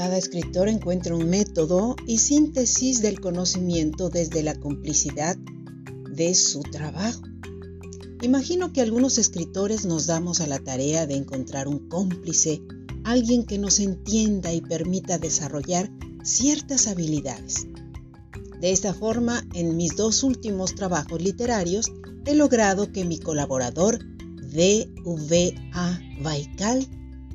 Cada escritor encuentra un método y síntesis del conocimiento desde la complicidad de su trabajo. Imagino que algunos escritores nos damos a la tarea de encontrar un cómplice, alguien que nos entienda y permita desarrollar ciertas habilidades. De esta forma, en mis dos últimos trabajos literarios, he logrado que mi colaborador D.V.A. Baikal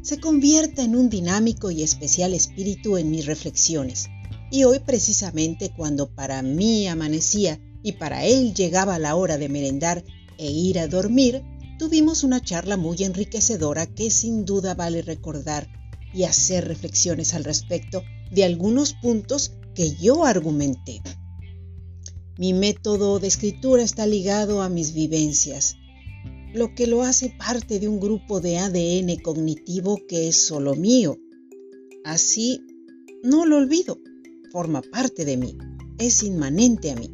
se convierta en un dinámico y especial espíritu en mis reflexiones. Y hoy precisamente cuando para mí amanecía y para él llegaba la hora de merendar e ir a dormir, tuvimos una charla muy enriquecedora que sin duda vale recordar y hacer reflexiones al respecto de algunos puntos que yo argumenté. Mi método de escritura está ligado a mis vivencias, lo que lo hace parte de un grupo de ADN cognitivo que es solo mío. Así, no lo olvido, forma parte de mí, es inmanente a mí.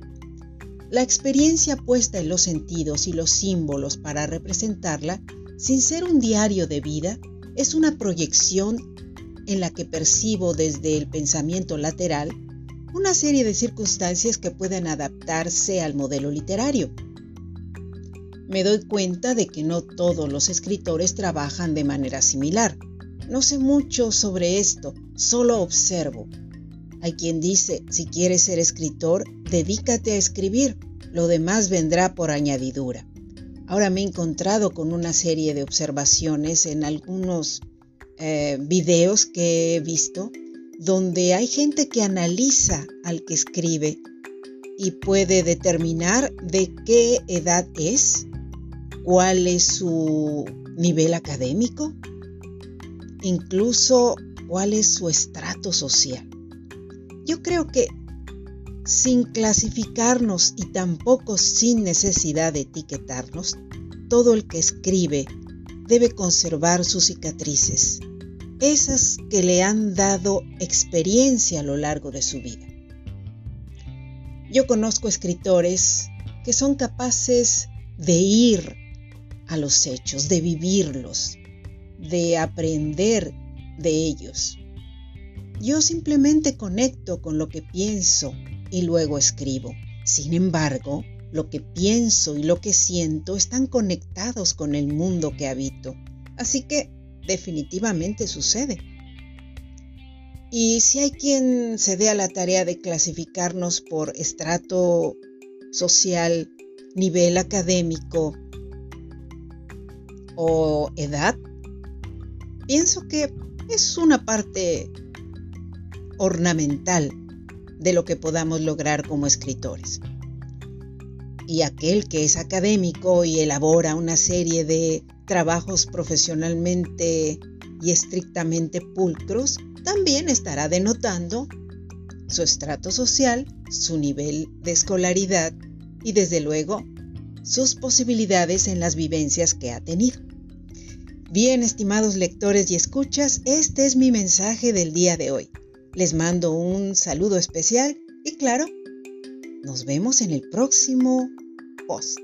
La experiencia puesta en los sentidos y los símbolos para representarla, sin ser un diario de vida, es una proyección en la que percibo desde el pensamiento lateral una serie de circunstancias que pueden adaptarse al modelo literario. Me doy cuenta de que no todos los escritores trabajan de manera similar. No sé mucho sobre esto, solo observo. Hay quien dice, si quieres ser escritor, dedícate a escribir, lo demás vendrá por añadidura. Ahora me he encontrado con una serie de observaciones en algunos eh, videos que he visto donde hay gente que analiza al que escribe y puede determinar de qué edad es, cuál es su nivel académico, incluso cuál es su estrato social. Yo creo que sin clasificarnos y tampoco sin necesidad de etiquetarnos, todo el que escribe debe conservar sus cicatrices, esas que le han dado experiencia a lo largo de su vida. Yo conozco escritores que son capaces de ir a los hechos, de vivirlos, de aprender de ellos. Yo simplemente conecto con lo que pienso y luego escribo. Sin embargo, lo que pienso y lo que siento están conectados con el mundo que habito. Así que definitivamente sucede. Y si hay quien se dé a la tarea de clasificarnos por estrato social, nivel académico, o edad, pienso que es una parte ornamental de lo que podamos lograr como escritores. Y aquel que es académico y elabora una serie de trabajos profesionalmente y estrictamente pulcros, también estará denotando su estrato social, su nivel de escolaridad y desde luego sus posibilidades en las vivencias que ha tenido. Bien, estimados lectores y escuchas, este es mi mensaje del día de hoy. Les mando un saludo especial y claro, nos vemos en el próximo post.